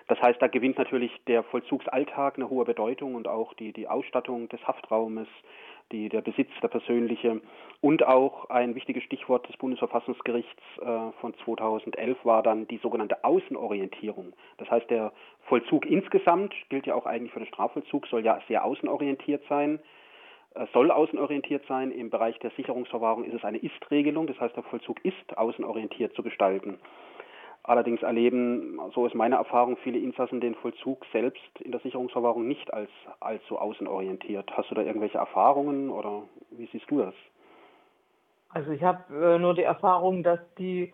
Das heißt, da gewinnt natürlich der Vollzugsalltag eine hohe Bedeutung und auch die, die Ausstattung des Haftraumes, die, der Besitz, der persönliche und auch ein wichtiges Stichwort des Bundesverfassungsgerichts äh, von 2011 war dann die sogenannte Außenorientierung. Das heißt, der Vollzug insgesamt gilt ja auch eigentlich für den Strafvollzug, soll ja sehr außenorientiert sein, äh, soll außenorientiert sein. Im Bereich der Sicherungsverwahrung ist es eine Ist-Regelung, das heißt, der Vollzug ist außenorientiert zu gestalten. Allerdings erleben, so ist meine Erfahrung, viele Insassen den Vollzug selbst in der Sicherungsverwahrung nicht als allzu außenorientiert. Hast du da irgendwelche Erfahrungen oder wie siehst du das? Also ich habe äh, nur die Erfahrung, dass die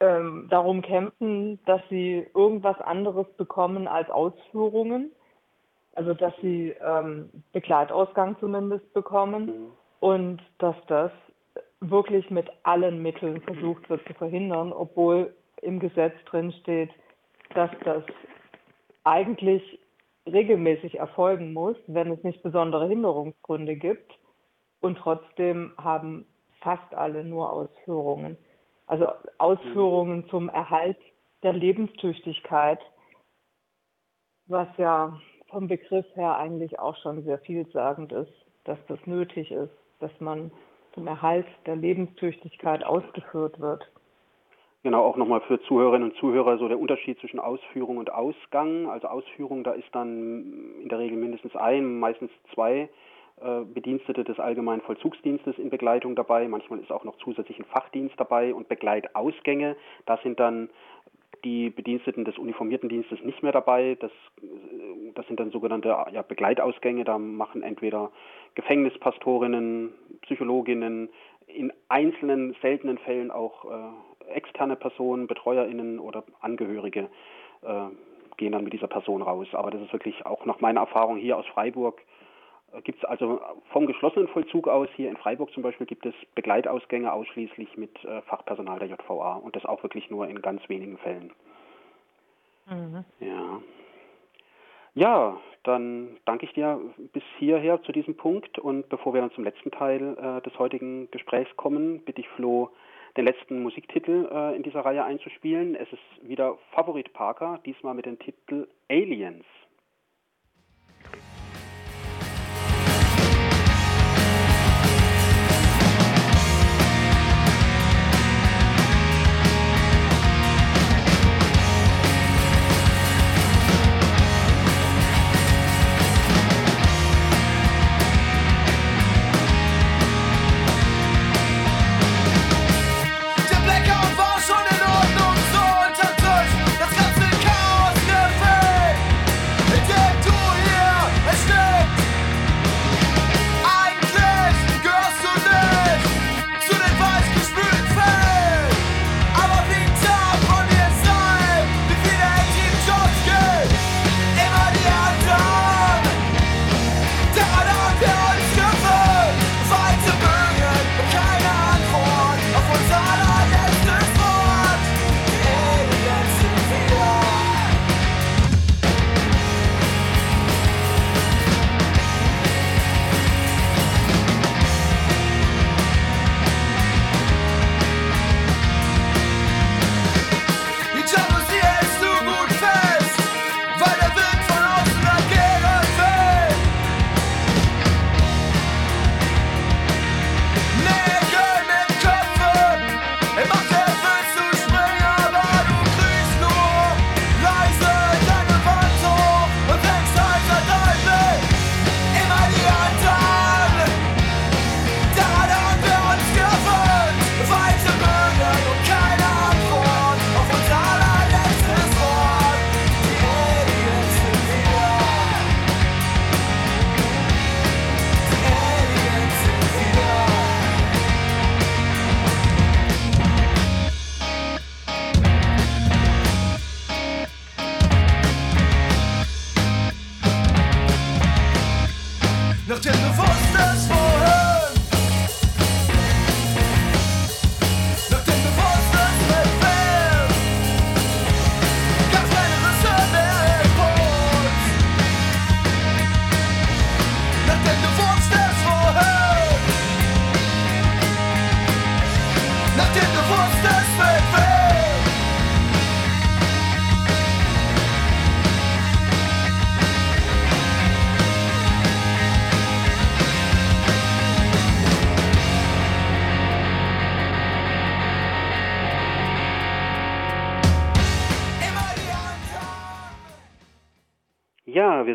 ähm, darum kämpfen, dass sie irgendwas anderes bekommen als Ausführungen. Also dass sie ähm, Begleitausgang zumindest bekommen mhm. und dass das wirklich mit allen Mitteln versucht wird zu verhindern, obwohl im Gesetz drin steht, dass das eigentlich regelmäßig erfolgen muss, wenn es nicht besondere Hinderungsgründe gibt. Und trotzdem haben fast alle nur Ausführungen. Also Ausführungen zum Erhalt der Lebenstüchtigkeit, was ja vom Begriff her eigentlich auch schon sehr vielsagend ist, dass das nötig ist, dass man zum Erhalt der Lebenstüchtigkeit ausgeführt wird. Genau, auch nochmal für Zuhörerinnen und Zuhörer so der Unterschied zwischen Ausführung und Ausgang. Also Ausführung, da ist dann in der Regel mindestens ein, meistens zwei äh, Bedienstete des allgemeinen Vollzugsdienstes in Begleitung dabei. Manchmal ist auch noch zusätzlich ein Fachdienst dabei und Begleitausgänge. Da sind dann die Bediensteten des uniformierten Dienstes nicht mehr dabei. Das, das sind dann sogenannte ja, Begleitausgänge. Da machen entweder Gefängnispastorinnen, Psychologinnen, in einzelnen seltenen Fällen auch äh, externe Personen, BetreuerInnen oder Angehörige äh, gehen dann mit dieser Person raus. Aber das ist wirklich auch nach meiner Erfahrung hier aus Freiburg, äh, gibt es also vom geschlossenen Vollzug aus, hier in Freiburg zum Beispiel, gibt es Begleitausgänge ausschließlich mit äh, Fachpersonal der JVA und das auch wirklich nur in ganz wenigen Fällen. Mhm. Ja. Ja, dann danke ich dir bis hierher zu diesem Punkt und bevor wir dann zum letzten Teil äh, des heutigen Gesprächs kommen, bitte ich Flo, den letzten Musiktitel äh, in dieser Reihe einzuspielen. Es ist wieder Favorit Parker, diesmal mit dem Titel Aliens.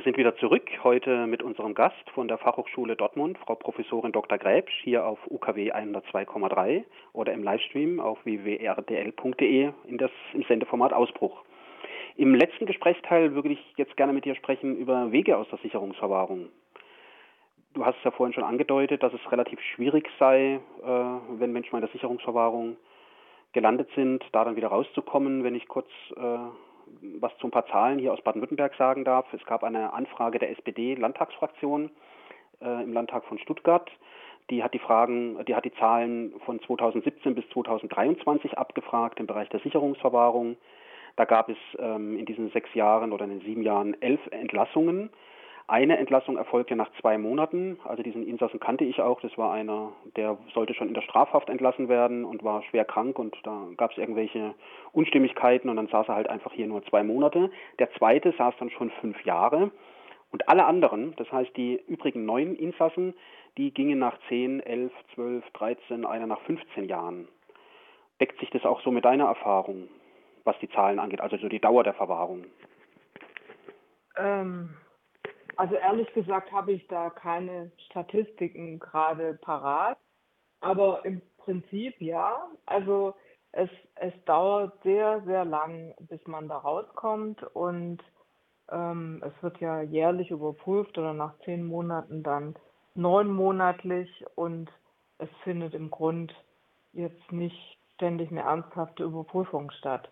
Sind wieder zurück, heute mit unserem Gast von der Fachhochschule Dortmund, Frau Professorin Dr. Gräbsch, hier auf UKW 102,3 oder im Livestream auf www.rdl.de in das, im Sendeformat Ausbruch. Im letzten Gesprächsteil würde ich jetzt gerne mit dir sprechen über Wege aus der Sicherungsverwahrung. Du hast es ja vorhin schon angedeutet, dass es relativ schwierig sei, äh, wenn Menschen in der Sicherungsverwahrung gelandet sind, da dann wieder rauszukommen. Wenn ich kurz äh, was zu ein paar Zahlen hier aus Baden-Württemberg sagen darf. Es gab eine Anfrage der SPD-Landtagsfraktion äh, im Landtag von Stuttgart. Die hat die Fragen, die hat die Zahlen von 2017 bis 2023 abgefragt im Bereich der Sicherungsverwahrung. Da gab es ähm, in diesen sechs Jahren oder in den sieben Jahren elf Entlassungen. Eine Entlassung erfolgte nach zwei Monaten. Also diesen Insassen kannte ich auch. Das war einer, der sollte schon in der Strafhaft entlassen werden und war schwer krank und da gab es irgendwelche Unstimmigkeiten und dann saß er halt einfach hier nur zwei Monate. Der zweite saß dann schon fünf Jahre. Und alle anderen, das heißt die übrigen neun Insassen, die gingen nach 10, 11, 12, 13, einer nach 15 Jahren. Deckt sich das auch so mit deiner Erfahrung, was die Zahlen angeht, also so die Dauer der Verwahrung? Ähm, also ehrlich gesagt habe ich da keine Statistiken gerade parat, aber im Prinzip ja. Also es, es dauert sehr, sehr lang, bis man da rauskommt und ähm, es wird ja jährlich überprüft oder nach zehn Monaten dann neunmonatlich und es findet im Grund jetzt nicht ständig eine ernsthafte Überprüfung statt.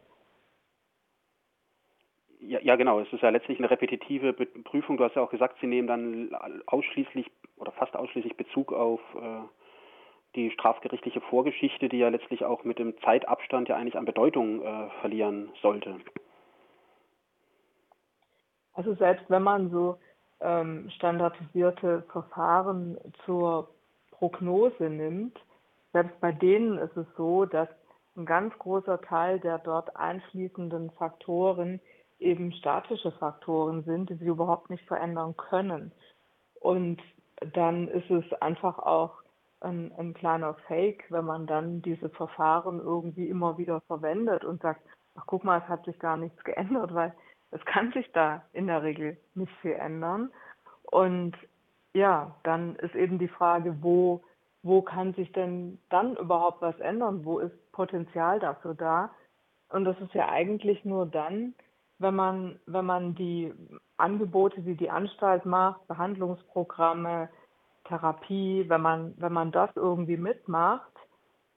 Ja, ja, genau. Es ist ja letztlich eine repetitive Prüfung. Du hast ja auch gesagt, Sie nehmen dann ausschließlich oder fast ausschließlich Bezug auf äh, die strafgerichtliche Vorgeschichte, die ja letztlich auch mit dem Zeitabstand ja eigentlich an Bedeutung äh, verlieren sollte. Also selbst wenn man so ähm, standardisierte Verfahren zur Prognose nimmt, selbst bei denen ist es so, dass ein ganz großer Teil der dort einschließenden Faktoren eben statische Faktoren sind, die sich überhaupt nicht verändern können. Und dann ist es einfach auch ein, ein kleiner Fake, wenn man dann diese Verfahren irgendwie immer wieder verwendet und sagt, ach guck mal, es hat sich gar nichts geändert, weil es kann sich da in der Regel nicht viel ändern. Und ja, dann ist eben die Frage, wo, wo kann sich denn dann überhaupt was ändern? Wo ist Potenzial dafür da? Und das ist ja eigentlich nur dann, wenn man, wenn man die Angebote, die die Anstalt macht, Behandlungsprogramme, Therapie, wenn man, wenn man das irgendwie mitmacht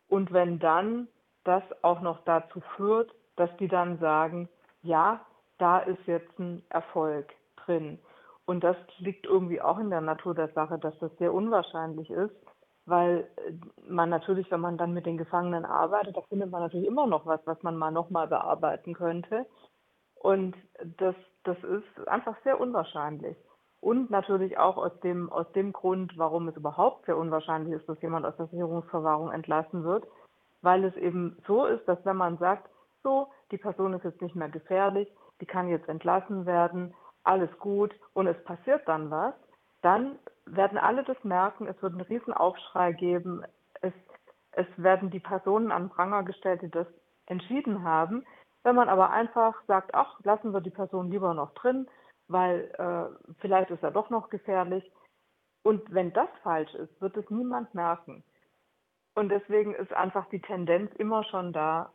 und wenn dann das auch noch dazu führt, dass die dann sagen, ja, da ist jetzt ein Erfolg drin. Und das liegt irgendwie auch in der Natur der Sache, dass das sehr unwahrscheinlich ist, weil man natürlich, wenn man dann mit den Gefangenen arbeitet, da findet man natürlich immer noch was, was man mal nochmal bearbeiten könnte. Und das, das ist einfach sehr unwahrscheinlich. Und natürlich auch aus dem, aus dem Grund, warum es überhaupt sehr unwahrscheinlich ist, dass jemand aus der Sicherungsverwahrung entlassen wird, weil es eben so ist, dass wenn man sagt, so, die Person ist jetzt nicht mehr gefährlich, die kann jetzt entlassen werden, alles gut und es passiert dann was, dann werden alle das merken, es wird einen riesen Aufschrei geben, es, es werden die Personen an Pranger gestellt, die das entschieden haben, wenn man aber einfach sagt, ach, lassen wir die Person lieber noch drin, weil äh, vielleicht ist er doch noch gefährlich. Und wenn das falsch ist, wird es niemand merken. Und deswegen ist einfach die Tendenz immer schon da,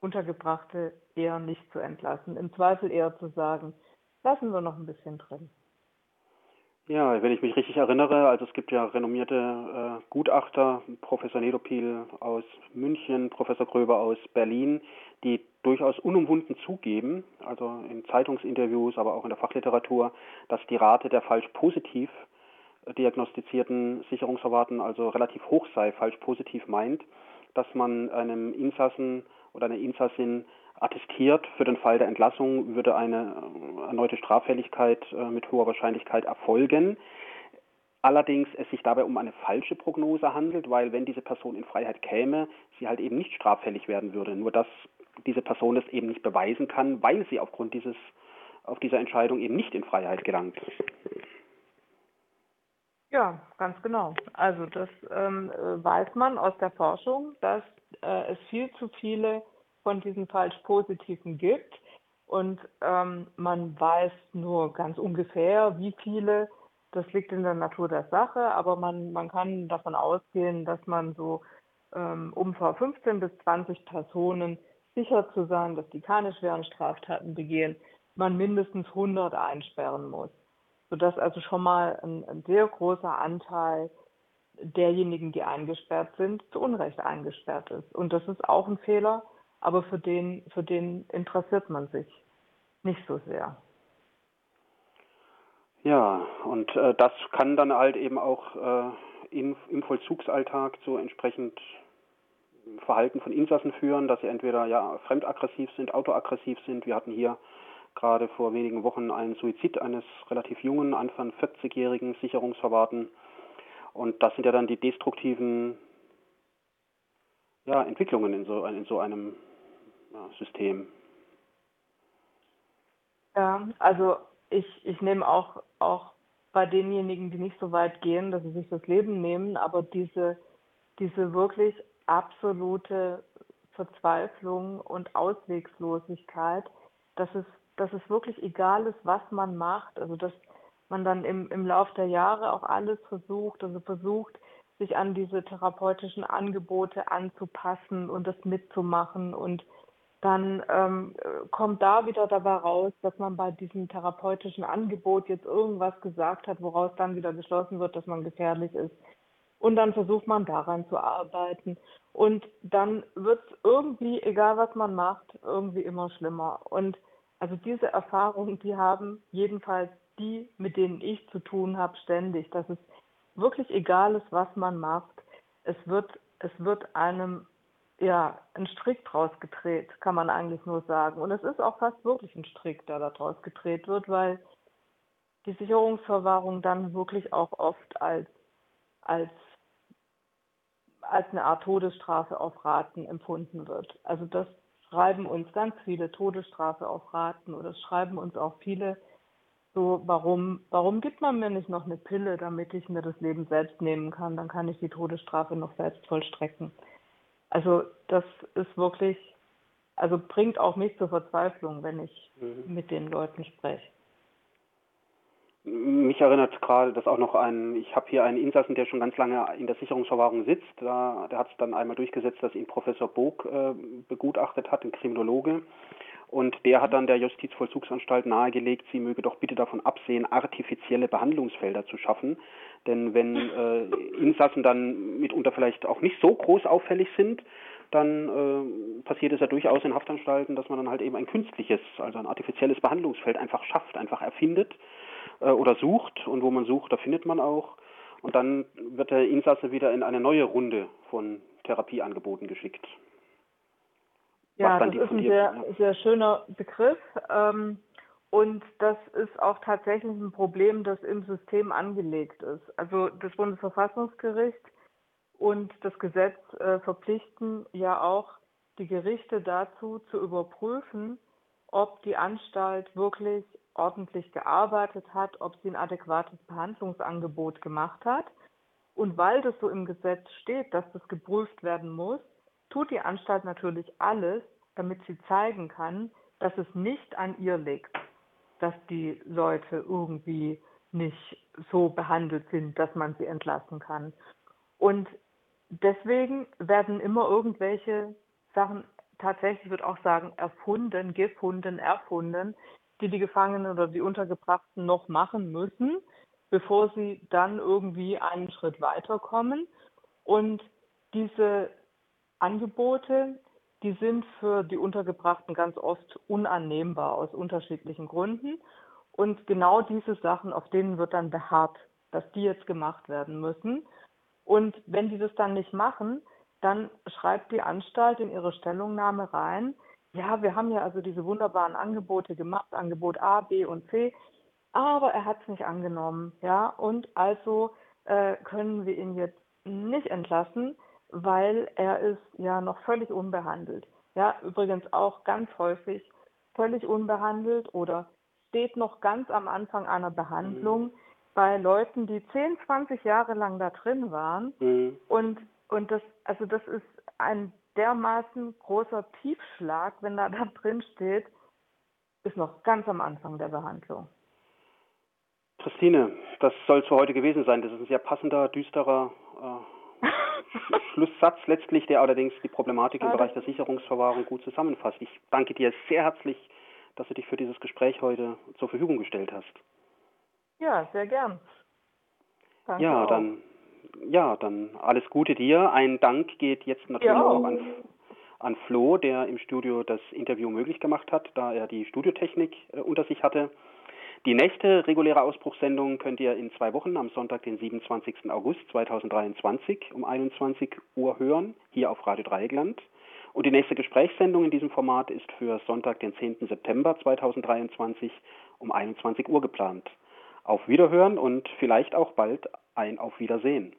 Untergebrachte eher nicht zu entlassen. Im Zweifel eher zu sagen, lassen wir noch ein bisschen drin. Ja, wenn ich mich richtig erinnere, also es gibt ja renommierte äh, Gutachter, Professor Nedopil aus München, Professor Gröber aus Berlin, die durchaus unumwunden zugeben, also in Zeitungsinterviews, aber auch in der Fachliteratur, dass die Rate der falsch positiv diagnostizierten Sicherungsverwahrten also relativ hoch sei, falsch positiv meint, dass man einem Insassen oder einer Insassin attestiert, für den Fall der Entlassung würde eine äh, erneute Straffälligkeit äh, mit hoher Wahrscheinlichkeit erfolgen. Allerdings es sich dabei um eine falsche Prognose handelt, weil wenn diese Person in Freiheit käme, sie halt eben nicht straffällig werden würde. Nur dass diese Person es eben nicht beweisen kann, weil sie aufgrund dieses auf dieser Entscheidung eben nicht in Freiheit gelangt. Ja, ganz genau. Also das ähm, weiß man aus der Forschung, dass äh, es viel zu viele von diesen falsch positiven gibt. Und ähm, man weiß nur ganz ungefähr, wie viele. Das liegt in der Natur der Sache, aber man, man kann davon ausgehen, dass man so ähm, um vor 15 bis 20 Personen sicher zu sein, dass die keine schweren Straftaten begehen, man mindestens 100 einsperren muss. Sodass also schon mal ein, ein sehr großer Anteil derjenigen, die eingesperrt sind, zu Unrecht eingesperrt ist. Und das ist auch ein Fehler, aber für den, für den interessiert man sich nicht so sehr. Ja, und äh, das kann dann halt eben auch äh, in, im Vollzugsalltag zu entsprechend Verhalten von Insassen führen, dass sie entweder ja fremdaggressiv sind, autoaggressiv sind. Wir hatten hier gerade vor wenigen Wochen einen Suizid eines relativ jungen, Anfang 40-jährigen Sicherungsverwahrten. Und das sind ja dann die destruktiven ja, Entwicklungen in so, in so einem ja, System. Ja, also ich, ich nehme auch, auch bei denjenigen, die nicht so weit gehen, dass sie sich das Leben nehmen, aber diese, diese wirklich absolute Verzweiflung und Auswegslosigkeit, dass es, dass es wirklich egal ist, was man macht, also dass man dann im, im Lauf der Jahre auch alles versucht, also versucht, sich an diese therapeutischen Angebote anzupassen und das mitzumachen und dann ähm, kommt da wieder dabei raus, dass man bei diesem therapeutischen Angebot jetzt irgendwas gesagt hat, woraus dann wieder geschlossen wird, dass man gefährlich ist. Und dann versucht man daran zu arbeiten. Und dann wird es irgendwie, egal was man macht, irgendwie immer schlimmer. Und also diese Erfahrungen, die haben jedenfalls die, mit denen ich zu tun habe, ständig, dass es wirklich egal ist, was man macht. Es wird, es wird einem ja, ein Strick draus gedreht, kann man eigentlich nur sagen. Und es ist auch fast wirklich ein Strick, der da draus gedreht wird, weil die Sicherungsverwahrung dann wirklich auch oft als, als, als eine Art Todesstrafe auf Raten empfunden wird. Also das schreiben uns ganz viele Todesstrafe auf Raten oder schreiben uns auch viele so, warum, warum gibt man mir nicht noch eine Pille, damit ich mir das Leben selbst nehmen kann? Dann kann ich die Todesstrafe noch selbst vollstrecken. Also das ist wirklich, also bringt auch mich zur Verzweiflung, wenn ich mhm. mit den Leuten spreche. Mich erinnert gerade, dass auch noch ein, ich habe hier einen Insassen, der schon ganz lange in der Sicherungsverwahrung sitzt. Da, der hat es dann einmal durchgesetzt, dass ihn Professor Bog äh, begutachtet hat, ein Kriminologe. Und der hat dann der Justizvollzugsanstalt nahegelegt, sie möge doch bitte davon absehen, artifizielle Behandlungsfelder zu schaffen. Denn wenn äh, Insassen dann mitunter vielleicht auch nicht so groß auffällig sind, dann äh, passiert es ja durchaus in Haftanstalten, dass man dann halt eben ein künstliches, also ein artifizielles Behandlungsfeld einfach schafft, einfach erfindet äh, oder sucht. Und wo man sucht, da findet man auch. Und dann wird der Insasse wieder in eine neue Runde von Therapieangeboten geschickt. Ja, das ist ein sehr, sehr schöner Begriff. Ähm, und das ist auch tatsächlich ein Problem, das im System angelegt ist. Also das Bundesverfassungsgericht und das Gesetz äh, verpflichten ja auch die Gerichte dazu zu überprüfen, ob die Anstalt wirklich ordentlich gearbeitet hat, ob sie ein adäquates Behandlungsangebot gemacht hat. Und weil das so im Gesetz steht, dass das geprüft werden muss, tut die Anstalt natürlich alles, damit sie zeigen kann, dass es nicht an ihr liegt, dass die Leute irgendwie nicht so behandelt sind, dass man sie entlassen kann. Und deswegen werden immer irgendwelche Sachen, tatsächlich würde auch sagen, erfunden, gefunden, erfunden, die die Gefangenen oder die Untergebrachten noch machen müssen, bevor sie dann irgendwie einen Schritt weiterkommen. Und diese Angebote, die sind für die Untergebrachten ganz oft unannehmbar aus unterschiedlichen Gründen. Und genau diese Sachen, auf denen wird dann beharrt, dass die jetzt gemacht werden müssen. Und wenn die das dann nicht machen, dann schreibt die Anstalt in ihre Stellungnahme rein, ja, wir haben ja also diese wunderbaren Angebote gemacht, Angebot A, B und C, aber er hat es nicht angenommen, ja, und also äh, können wir ihn jetzt nicht entlassen, weil er ist ja noch völlig unbehandelt. Ja, übrigens auch ganz häufig völlig unbehandelt oder steht noch ganz am Anfang einer Behandlung mhm. bei Leuten, die 10, 20 Jahre lang da drin waren. Mhm. Und, und das, also das ist ein dermaßen großer Tiefschlag, wenn da, da drin steht, ist noch ganz am Anfang der Behandlung. Christine, das soll es für heute gewesen sein. Das ist ein sehr passender, düsterer äh, Schlusssatz letztlich, der allerdings die Problematik im Bereich der Sicherungsverwahrung gut zusammenfasst. Ich danke dir sehr herzlich, dass du dich für dieses Gespräch heute zur Verfügung gestellt hast. Ja, sehr gern. Danke ja, auch. dann ja, dann alles Gute dir. Ein Dank geht jetzt natürlich ja. auch an, an Flo, der im Studio das Interview möglich gemacht hat, da er die Studiotechnik äh, unter sich hatte. Die nächste reguläre Ausbruchssendung könnt ihr in zwei Wochen am Sonntag, den 27. August 2023 um 21 Uhr hören, hier auf Radio Dreieckland. Und die nächste Gesprächssendung in diesem Format ist für Sonntag, den 10. September 2023 um 21 Uhr geplant. Auf Wiederhören und vielleicht auch bald ein Auf Wiedersehen.